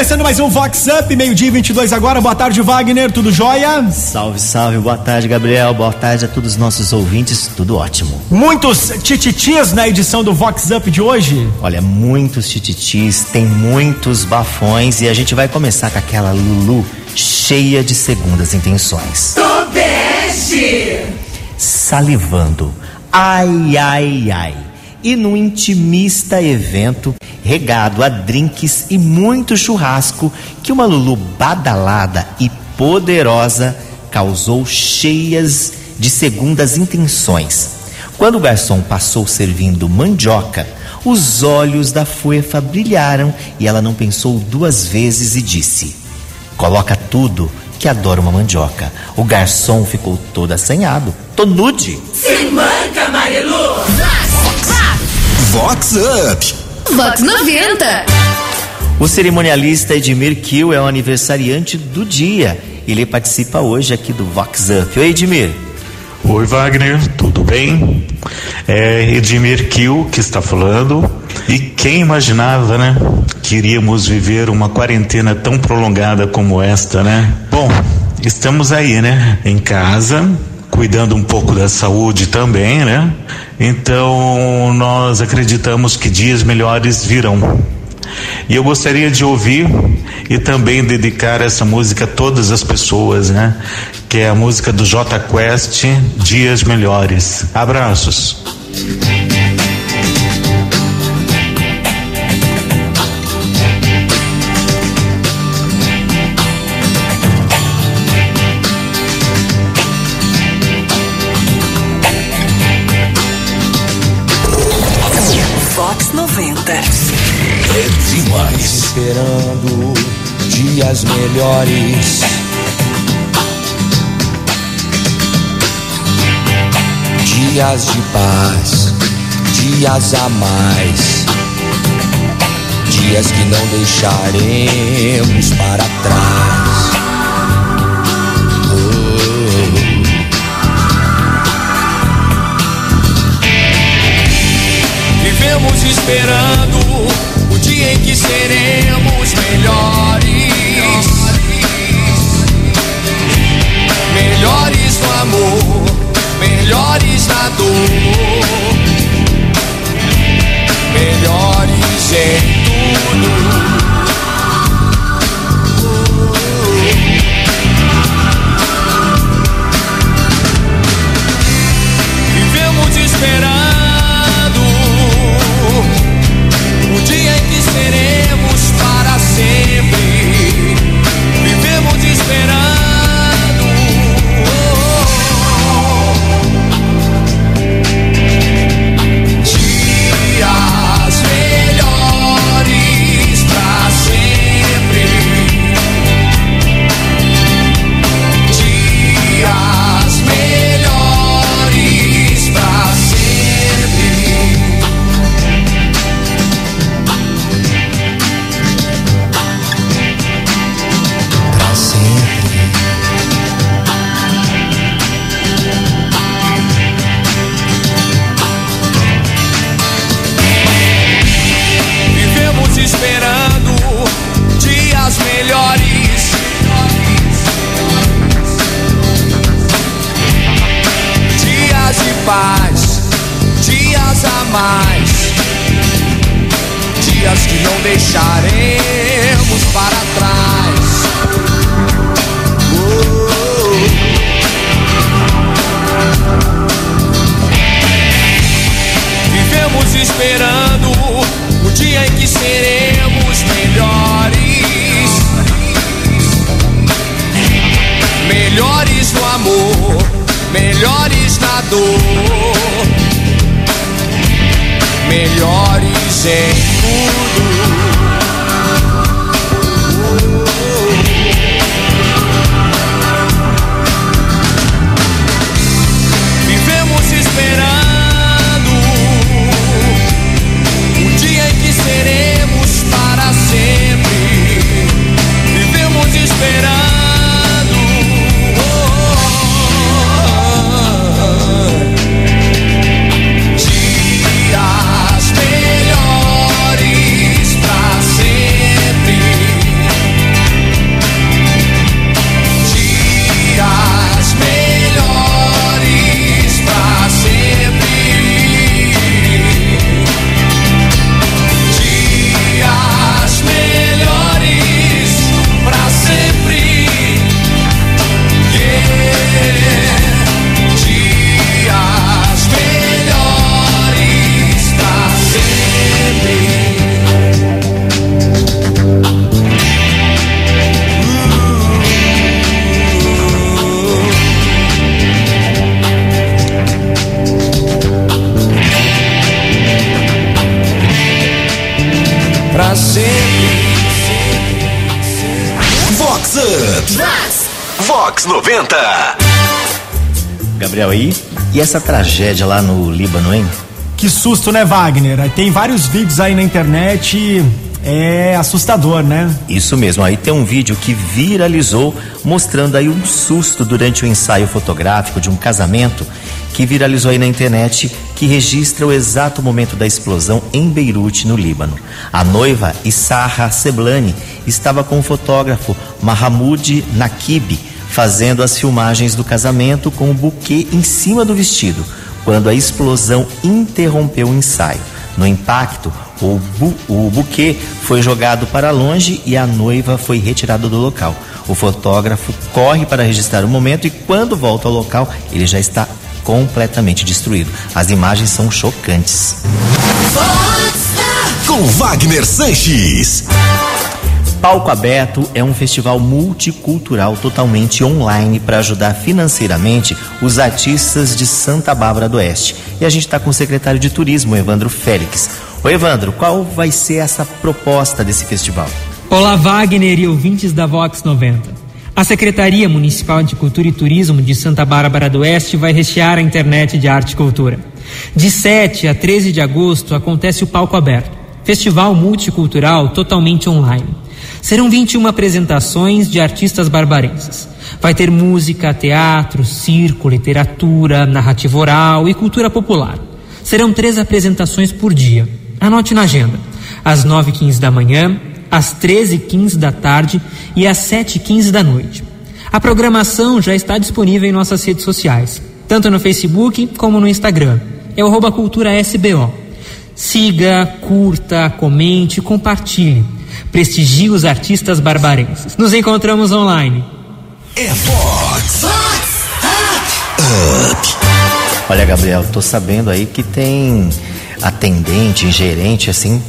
começando mais um Vox Up, meio-dia 22 agora. Boa tarde, Wagner. Tudo jóia? Salve, salve. Boa tarde, Gabriel. Boa tarde a todos os nossos ouvintes. Tudo ótimo. Muitos tititis na edição do Vox Up de hoje? Olha, muitos tititis, tem muitos bafões e a gente vai começar com aquela Lulu cheia de segundas intenções. Tobeste! Salivando. Ai, ai, ai. E no intimista evento, regado a drinks e muito churrasco, que uma Lulu badalada e poderosa causou cheias de segundas intenções. Quando o garçom passou servindo mandioca, os olhos da fuefa brilharam e ela não pensou duas vezes e disse: Coloca tudo que adora uma mandioca. O garçom ficou todo assanhado. Tô nude. Se manca! Vox Up. Vox 90. O cerimonialista Edmir Kiel é o aniversariante do dia. Ele participa hoje aqui do Vox Up. Oi, Edmir. Oi, Wagner, tudo bem? É Edmir Kiel que está falando. E quem imaginava, né, que iríamos viver uma quarentena tão prolongada como esta, né? Bom, estamos aí, né, em casa, cuidando um pouco da saúde também, né? Então, nós acreditamos que dias melhores virão. E eu gostaria de ouvir e também dedicar essa música a todas as pessoas, né? Que é a música do J Quest, Dias Melhores. Abraços. Esperando dias melhores. Dias de paz, dias a mais. Dias que não deixaremos para trás. Vivemos esperando seremos melhores. Melhores no amor, melhores na dor. Melhores em que sempre. Vox Up. Vox 90. Gabriel, aí? E essa tragédia lá no Líbano, hein? Que susto, né, Wagner? Tem vários vídeos aí na internet é assustador, né? Isso mesmo, aí tem um vídeo que viralizou mostrando aí um susto durante o ensaio fotográfico de um casamento que viralizou aí na internet que registra o exato momento da explosão em Beirute, no Líbano. A noiva Issarra Seblani estava com o fotógrafo Mahamoud Nakib fazendo as filmagens do casamento com o buquê em cima do vestido, quando a explosão interrompeu o ensaio. No impacto, o, bu o buquê foi jogado para longe e a noiva foi retirada do local. O fotógrafo corre para registrar o momento e quando volta ao local, ele já está completamente destruído. As imagens são chocantes. Com Wagner Sanches. Palco Aberto é um festival multicultural totalmente online para ajudar financeiramente os artistas de Santa Bárbara do Oeste. E a gente está com o secretário de Turismo, Evandro Félix. Ô Evandro, qual vai ser essa proposta desse festival? Olá, Wagner e ouvintes da Vox 90. A Secretaria Municipal de Cultura e Turismo de Santa Bárbara do Oeste vai rechear a internet de arte e cultura. De 7 a 13 de agosto acontece o Palco Aberto, festival multicultural totalmente online. Serão 21 apresentações de artistas barbarenses. Vai ter música, teatro, circo, literatura, narrativa oral e cultura popular. Serão três apresentações por dia. Anote na agenda. Às 9h15 da manhã, às 13h15 da tarde e às 7h15 da noite. A programação já está disponível em nossas redes sociais, tanto no Facebook como no Instagram. É o cultura SBO. Siga, curta, comente, compartilhe. Prestigie os artistas barbarenses. Nos encontramos online. É Vox Olha, Gabriel, tô sabendo aí que tem atendente, gerente, assim,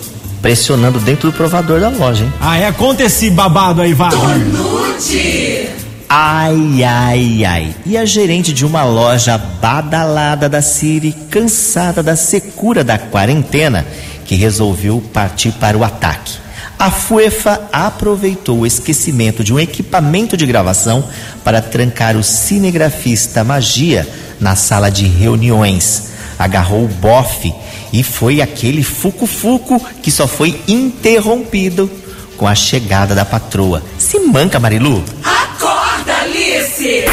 pressionando dentro do provador da loja, hein? Ah, é? Conta esse babado aí, Wagner. Nude. Ai, ai, ai. E a gerente de uma loja badalada da Siri, cansada da secura da quarentena, que resolveu partir para o ataque. A FUEFA aproveitou o esquecimento de um equipamento de gravação para trancar o cinegrafista Magia na sala de reuniões. Agarrou o bofe e foi aquele fuco-fuco que só foi interrompido com a chegada da patroa. Se manca, Marilu. Acorda, Alice.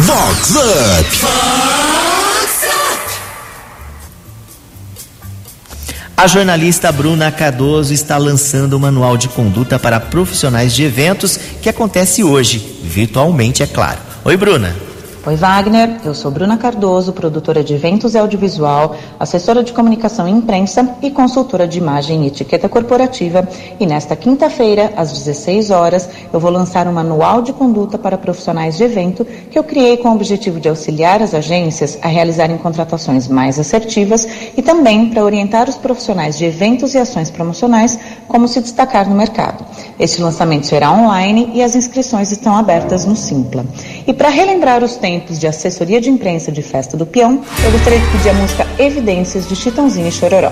Vox Up. A jornalista Bruna Cardoso está lançando o manual de conduta para profissionais de eventos que acontece hoje, virtualmente, é claro. Oi, Bruna. Oi, Wagner. Eu sou Bruna Cardoso, produtora de eventos e audiovisual, assessora de comunicação e imprensa e consultora de imagem e etiqueta corporativa. E nesta quinta-feira, às 16 horas, eu vou lançar um manual de conduta para profissionais de evento que eu criei com o objetivo de auxiliar as agências a realizarem contratações mais assertivas e também para orientar os profissionais de eventos e ações promocionais como se destacar no mercado. Este lançamento será online e as inscrições estão abertas no Simpla. E para relembrar os tempos de assessoria de imprensa de Festa do Peão, eu gostaria de pedir a música Evidências de Chitãozinho e Chororó.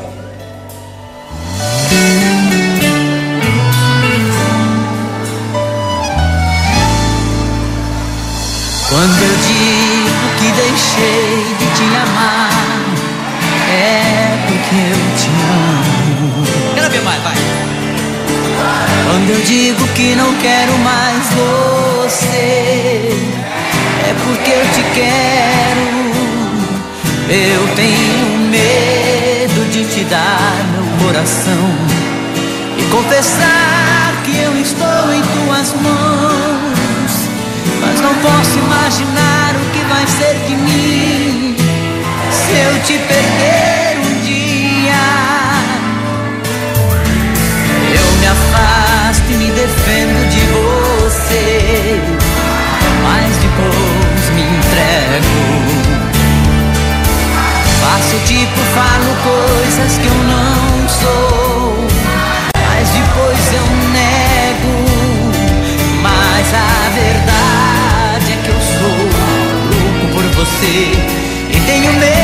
Quando eu digo que deixei de te amar, é porque eu te amo. Quero ver mais, vai. Quando eu digo que não quero mais você, é porque eu te quero. Eu tenho medo de te dar meu coração e confessar que eu estou em tuas mãos. Mas não posso imaginar o que vai ser de mim se eu te perder um dia. Eu me afasto e me defendo de você, entrego. Faço tipo, falo coisas que eu não sou, mas depois eu nego. Mas a verdade é que eu sou louco por você e tenho medo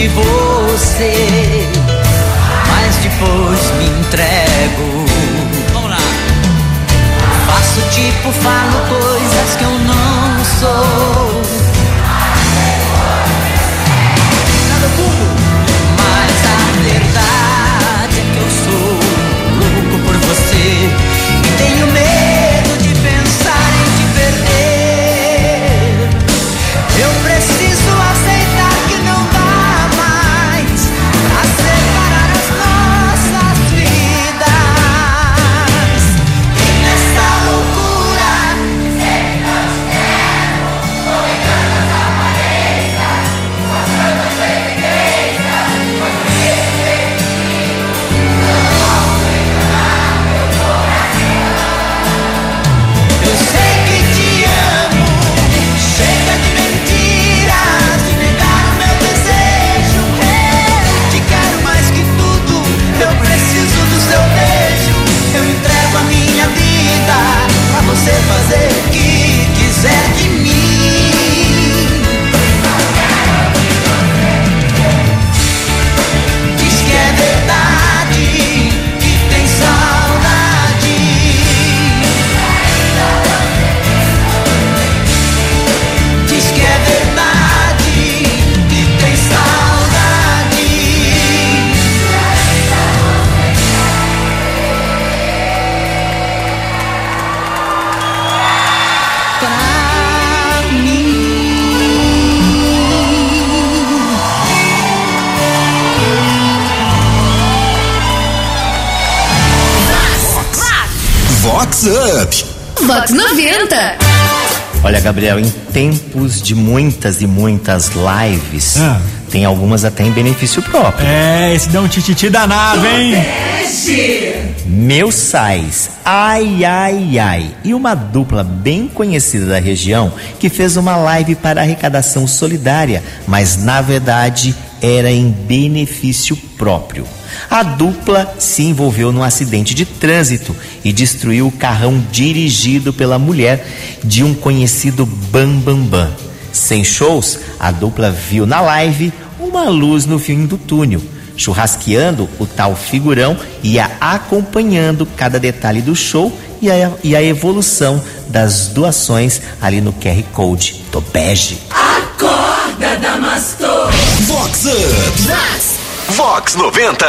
de você, mas depois me entrego. Vamos lá. Faço tipo, falo coisas que eu não sou. Mas Up. Vox 90. Olha, Gabriel, em tempos de muitas e muitas lives, Ah. tem algumas até em benefício próprio. É, esse dá um tititi danado, hein? Meu Sais, ai ai ai, e uma dupla bem conhecida da região que fez uma live para arrecadação solidária, mas na verdade era em benefício próprio. A dupla se envolveu num acidente de trânsito e destruiu o carrão dirigido pela mulher de um conhecido Bambambam. Bam Bam. Sem shows, a dupla viu na live uma luz no fim do túnel churrasqueando o tal figurão ia acompanhando cada detalhe do show e a, e a evolução das doações ali no QR Code do Bege. Acorda, Damastor. Vox Up. Vox 90.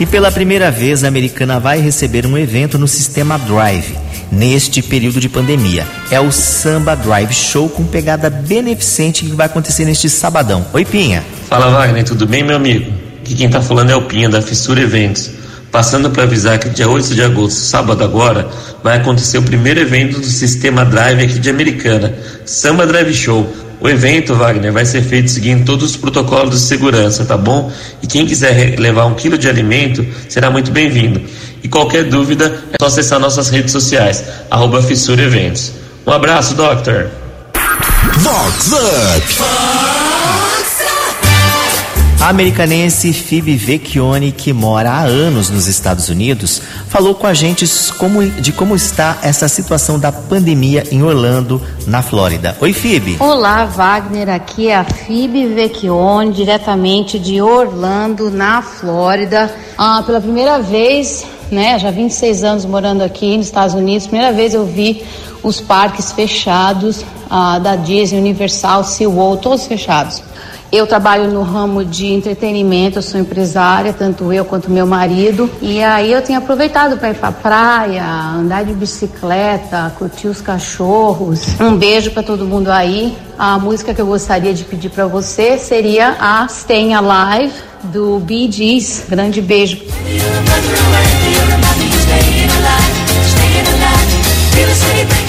E pela primeira vez, a americana vai receber um evento no sistema Drive, neste período de pandemia. É o Samba Drive Show com pegada beneficente que vai acontecer neste sabadão. Oi, Pinha. Fala Wagner, tudo bem, meu amigo? Aqui quem tá falando é o Pinha da Fissura Eventos. Passando para avisar que dia 8 de agosto, sábado agora, vai acontecer o primeiro evento do sistema Drive aqui de Americana, Samba Drive Show. O evento, Wagner, vai ser feito seguindo todos os protocolos de segurança, tá bom? E quem quiser levar um quilo de alimento será muito bem-vindo. E qualquer dúvida é só acessar nossas redes sociais, arroba Fissura Eventos. Um abraço, Doctor! Vox Up. A americanense Phoebe Vecchione, que mora há anos nos Estados Unidos, falou com a gente como- de como está essa situação da pandemia em Orlando, na Flórida. Oi, Phoebe. Olá, Wagner. Aqui é a Phoebe Vecchione, diretamente de Orlando, na Flórida. Ah, pela primeira vez, né? Já 26 anos morando aqui nos Estados Unidos. Primeira vez eu vi os parques fechados ah, da Disney, Universal, SeaWorld, todos fechados. Eu trabalho no ramo de entretenimento, eu sou empresária, tanto eu quanto meu marido. E aí eu tenho aproveitado para ir pra praia, andar de bicicleta, curtir os cachorros. Um beijo para todo mundo aí. A música que eu gostaria de pedir para você seria a Staying Alive do Bee Gees. Grande beijo. Vox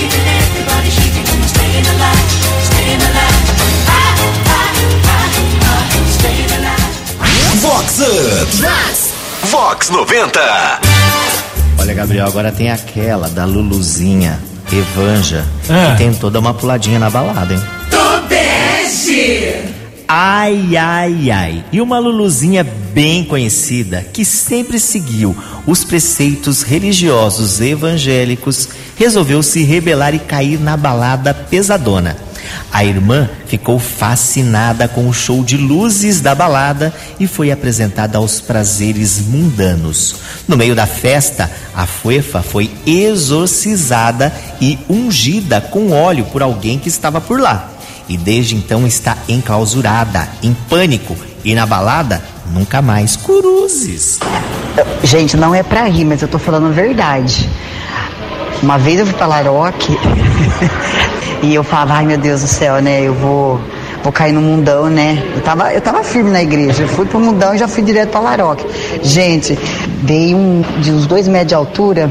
Vox 90. Olha, Gabriel, agora tem aquela da Luluzinha, Evanja, Ah. que tentou dar uma puladinha na balada, hein? Tobeste. Ai, ai, ai. E uma Luluzinha bem conhecida que sempre seguiu os preceitos religiosos evangélicos resolveu se rebelar e cair na balada pesadona. A irmã ficou fascinada com o show de luzes da balada e foi apresentada aos prazeres mundanos. No meio da festa, a Fuefa foi exorcizada e ungida com óleo por alguém que estava por lá. E desde então está enclausurada, em pânico, e na balada nunca mais cruzes. Gente, não é pra rir, mas eu tô falando a verdade. Uma vez eu fui pra Laroque e eu falava, ai meu Deus do céu, né? Eu vou, vou cair no mundão, né? Eu tava, eu tava firme na igreja, eu fui pro mundão e já fui direto pra Laroque. Gente, veio um de uns dois metros de altura,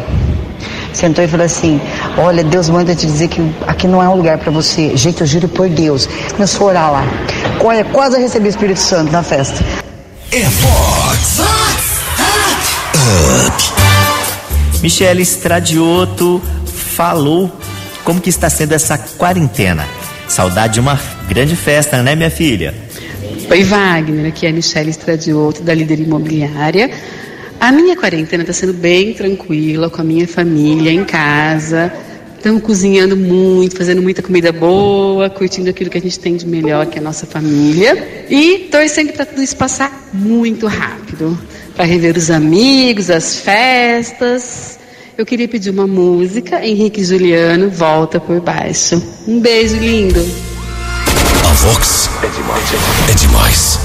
sentou e falou assim: Olha, Deus manda te dizer que aqui não é um lugar para você. Gente, eu juro por Deus. Começou a orar lá. Olha, quase eu recebi o Espírito Santo na festa. É Fox. Michele Stradioto falou como que está sendo essa quarentena. Saudade de uma grande festa, né, minha filha? Oi, Wagner. Aqui é a Michelle Stradioto, da Líder Imobiliária. A minha quarentena está sendo bem tranquila, com a minha família, em casa. Estamos cozinhando muito, fazendo muita comida boa, curtindo aquilo que a gente tem de melhor, que é a nossa família. E torcendo para tudo isso passar muito rápido. Para rever os amigos, as festas. Eu queria pedir uma música, Henrique e Juliano, Volta por Baixo. Um beijo lindo. A Vox é demais. É demais.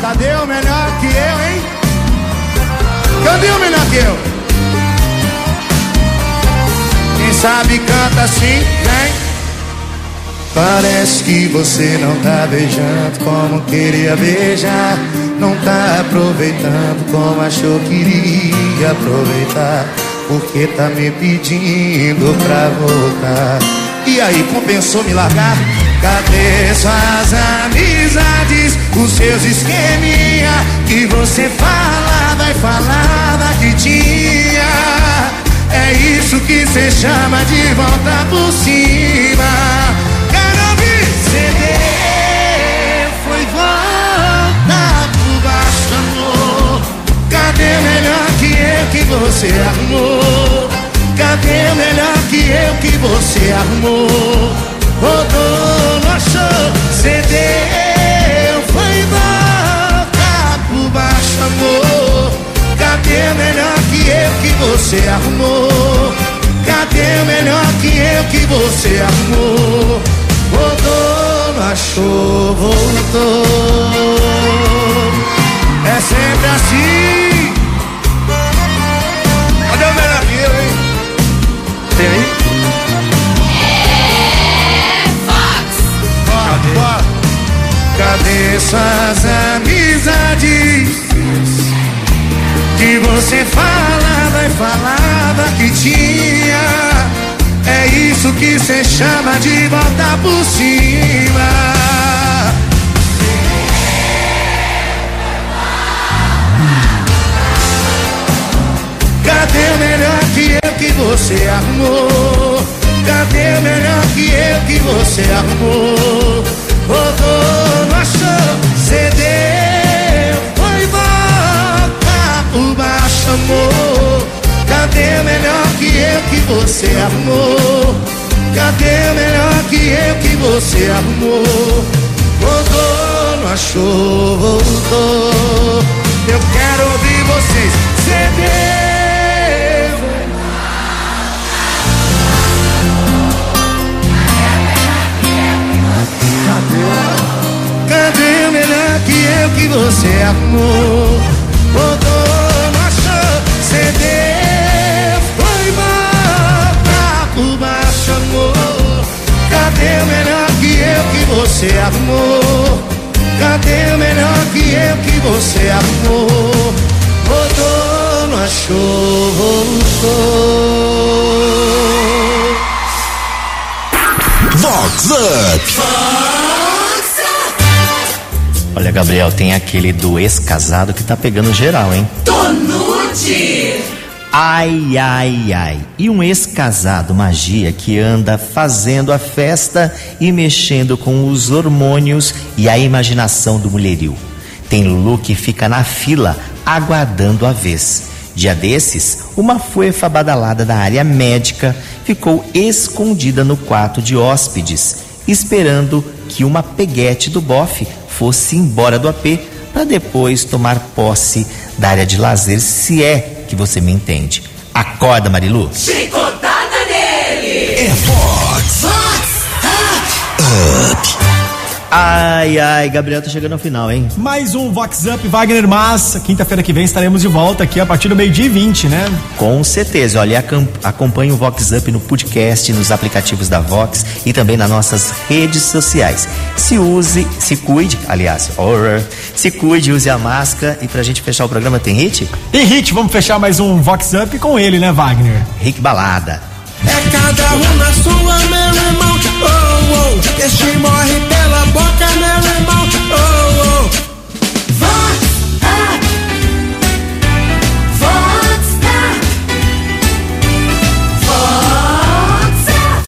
Cadê o melhor que eu, hein? Cadê o melhor que eu? Quem sabe canta assim, vem. Parece que você não tá beijando como queria beijar. Não tá aproveitando como achou que iria aproveitar. Porque tá me pedindo pra voltar. E aí, compensou me largar? Cadê suas amizades? Os seus esqueminha que você falava e falava que tinha. É isso que cê chama de volta por cima. Você arrumou? Cadê o melhor que eu que você arrumou? Rodou, não achou, cedeu, foi volta por baixo, amor. Cadê o melhor que eu que você arrumou? Cadê o melhor que eu que você arrumou? Rodou, não achou, voltou. É sempre assim. Cadê suas amizades? Que você falava e falava que tinha. É isso que cê chama de volta por cima. Cadê o melhor que eu que você arrumou? Cadê o melhor que eu que você arrumou? Rodou, achou, cedeu, foi volta por baixo. Cadê o melhor que eu que você arrumou? Cadê o melhor que eu que você arrumou? Rodou, não achou, você Gabriel, tem aquele do ex-casado que tá pegando geral, hein? Tonute! Ai, ai, ai. E um ex-casado magia que anda fazendo a festa e mexendo com os hormônios e a imaginação do mulherio. Tem Lulu que fica na fila aguardando a vez. Dia desses, uma fuefa badalada da área médica ficou escondida no quarto de hóspedes esperando que uma peguete do bofe fosse embora do AP para depois tomar posse da área de lazer, se é que você me entende. Acorda, Marilu. Chicotada nele! É Fox. Up. Ai, ai, Gabriel tá chegando ao final, hein? Mais um Vox Up Wagner Massa. Quinta-feira que vem estaremos de volta aqui a partir do meio-dia e 20, né? Com certeza. Olha, acompanhe o Vox Up no podcast, nos aplicativos da Vox e também nas nossas redes sociais. Se use, se cuide, aliás, horror, se cuide, use a máscara. E pra gente fechar o programa, tem hit? Tem hit, vamos fechar mais um Vox Up com ele, né, Wagner? Rick Balada. É cada um na sua, meu irmão. Oh, oh. Este morre pela boca, meu irmão.